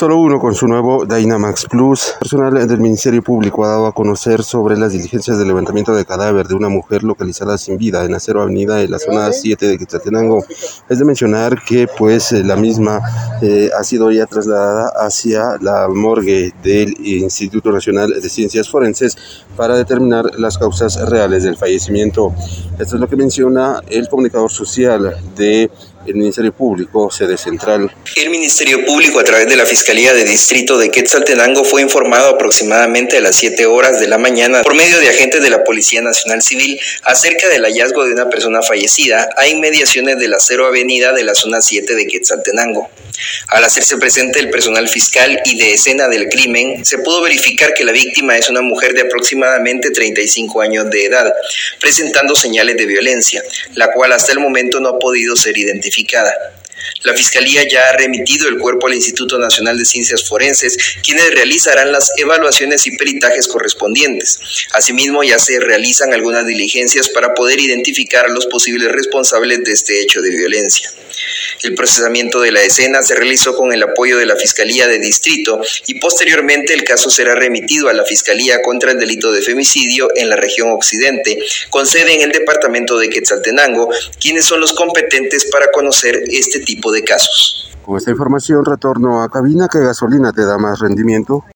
Solo uno con su nuevo Dynamax Plus. Personal del Ministerio Público ha dado a conocer sobre las diligencias de levantamiento de cadáver de una mujer localizada sin vida en Acero Avenida en la zona 7 de Quetzaltenango. Es de mencionar que pues la misma eh, ha sido ya trasladada hacia la morgue del Instituto Nacional de Ciencias Forenses para determinar las causas reales del fallecimiento. Esto es lo que menciona el comunicador social de el Ministerio Público, sede central. El Ministerio Público, a través de la Fiscalía de Distrito de Quetzaltenango, fue informado aproximadamente a las 7 horas de la mañana por medio de agentes de la Policía Nacional Civil acerca del hallazgo de una persona fallecida a inmediaciones de la Cero Avenida de la zona 7 de Quetzaltenango. Al hacerse presente el personal fiscal y de escena del crimen, se pudo verificar que la víctima es una mujer de aproximadamente 35 años de edad, presentando señales de violencia, la cual hasta el momento no ha podido ser identificada. La Fiscalía ya ha remitido el cuerpo al Instituto Nacional de Ciencias Forenses, quienes realizarán las evaluaciones y peritajes correspondientes. Asimismo, ya se realizan algunas diligencias para poder identificar a los posibles responsables de este hecho de violencia. El procesamiento de la escena se realizó con el apoyo de la Fiscalía de Distrito y posteriormente el caso será remitido a la Fiscalía contra el Delito de Femicidio en la región Occidente, con sede en el departamento de Quetzaltenango, quienes son los competentes para conocer este tipo de casos. Con esta información retorno a cabina que gasolina te da más rendimiento.